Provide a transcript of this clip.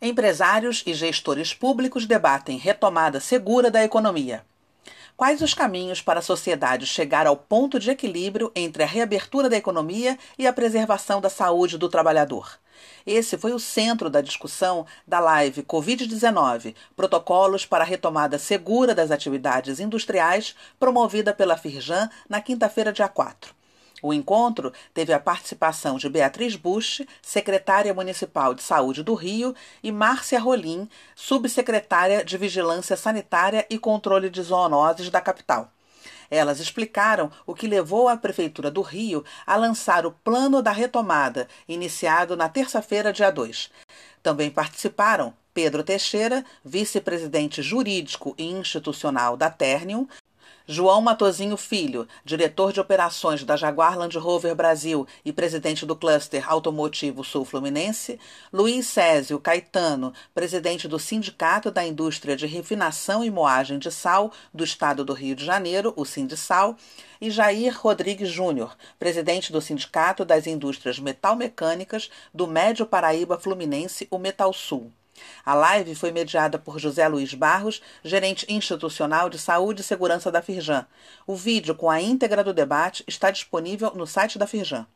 Empresários e gestores públicos debatem retomada segura da economia. Quais os caminhos para a sociedade chegar ao ponto de equilíbrio entre a reabertura da economia e a preservação da saúde do trabalhador? Esse foi o centro da discussão da live Covid-19 Protocolos para a Retomada Segura das Atividades Industriais, promovida pela Firjan na quinta-feira, dia 4. O encontro teve a participação de Beatriz Bush, secretária municipal de saúde do Rio, e Márcia Rolim, subsecretária de Vigilância Sanitária e Controle de Zoonoses da capital. Elas explicaram o que levou a Prefeitura do Rio a lançar o Plano da Retomada, iniciado na terça-feira, dia 2. Também participaram Pedro Teixeira, vice-presidente jurídico e institucional da Ternium, João Matozinho Filho, diretor de operações da Jaguar Land Rover Brasil e presidente do cluster automotivo Sul Fluminense, Luiz Césio Caetano, presidente do Sindicato da Indústria de Refinação e Moagem de Sal do Estado do Rio de Janeiro, o Sindisal, e Jair Rodrigues Júnior, presidente do Sindicato das Indústrias Metalmecânicas do Médio Paraíba Fluminense, o Metal Sul. A live foi mediada por José Luiz Barros, gerente institucional de saúde e segurança da Firjan. O vídeo com a íntegra do debate está disponível no site da Firjan.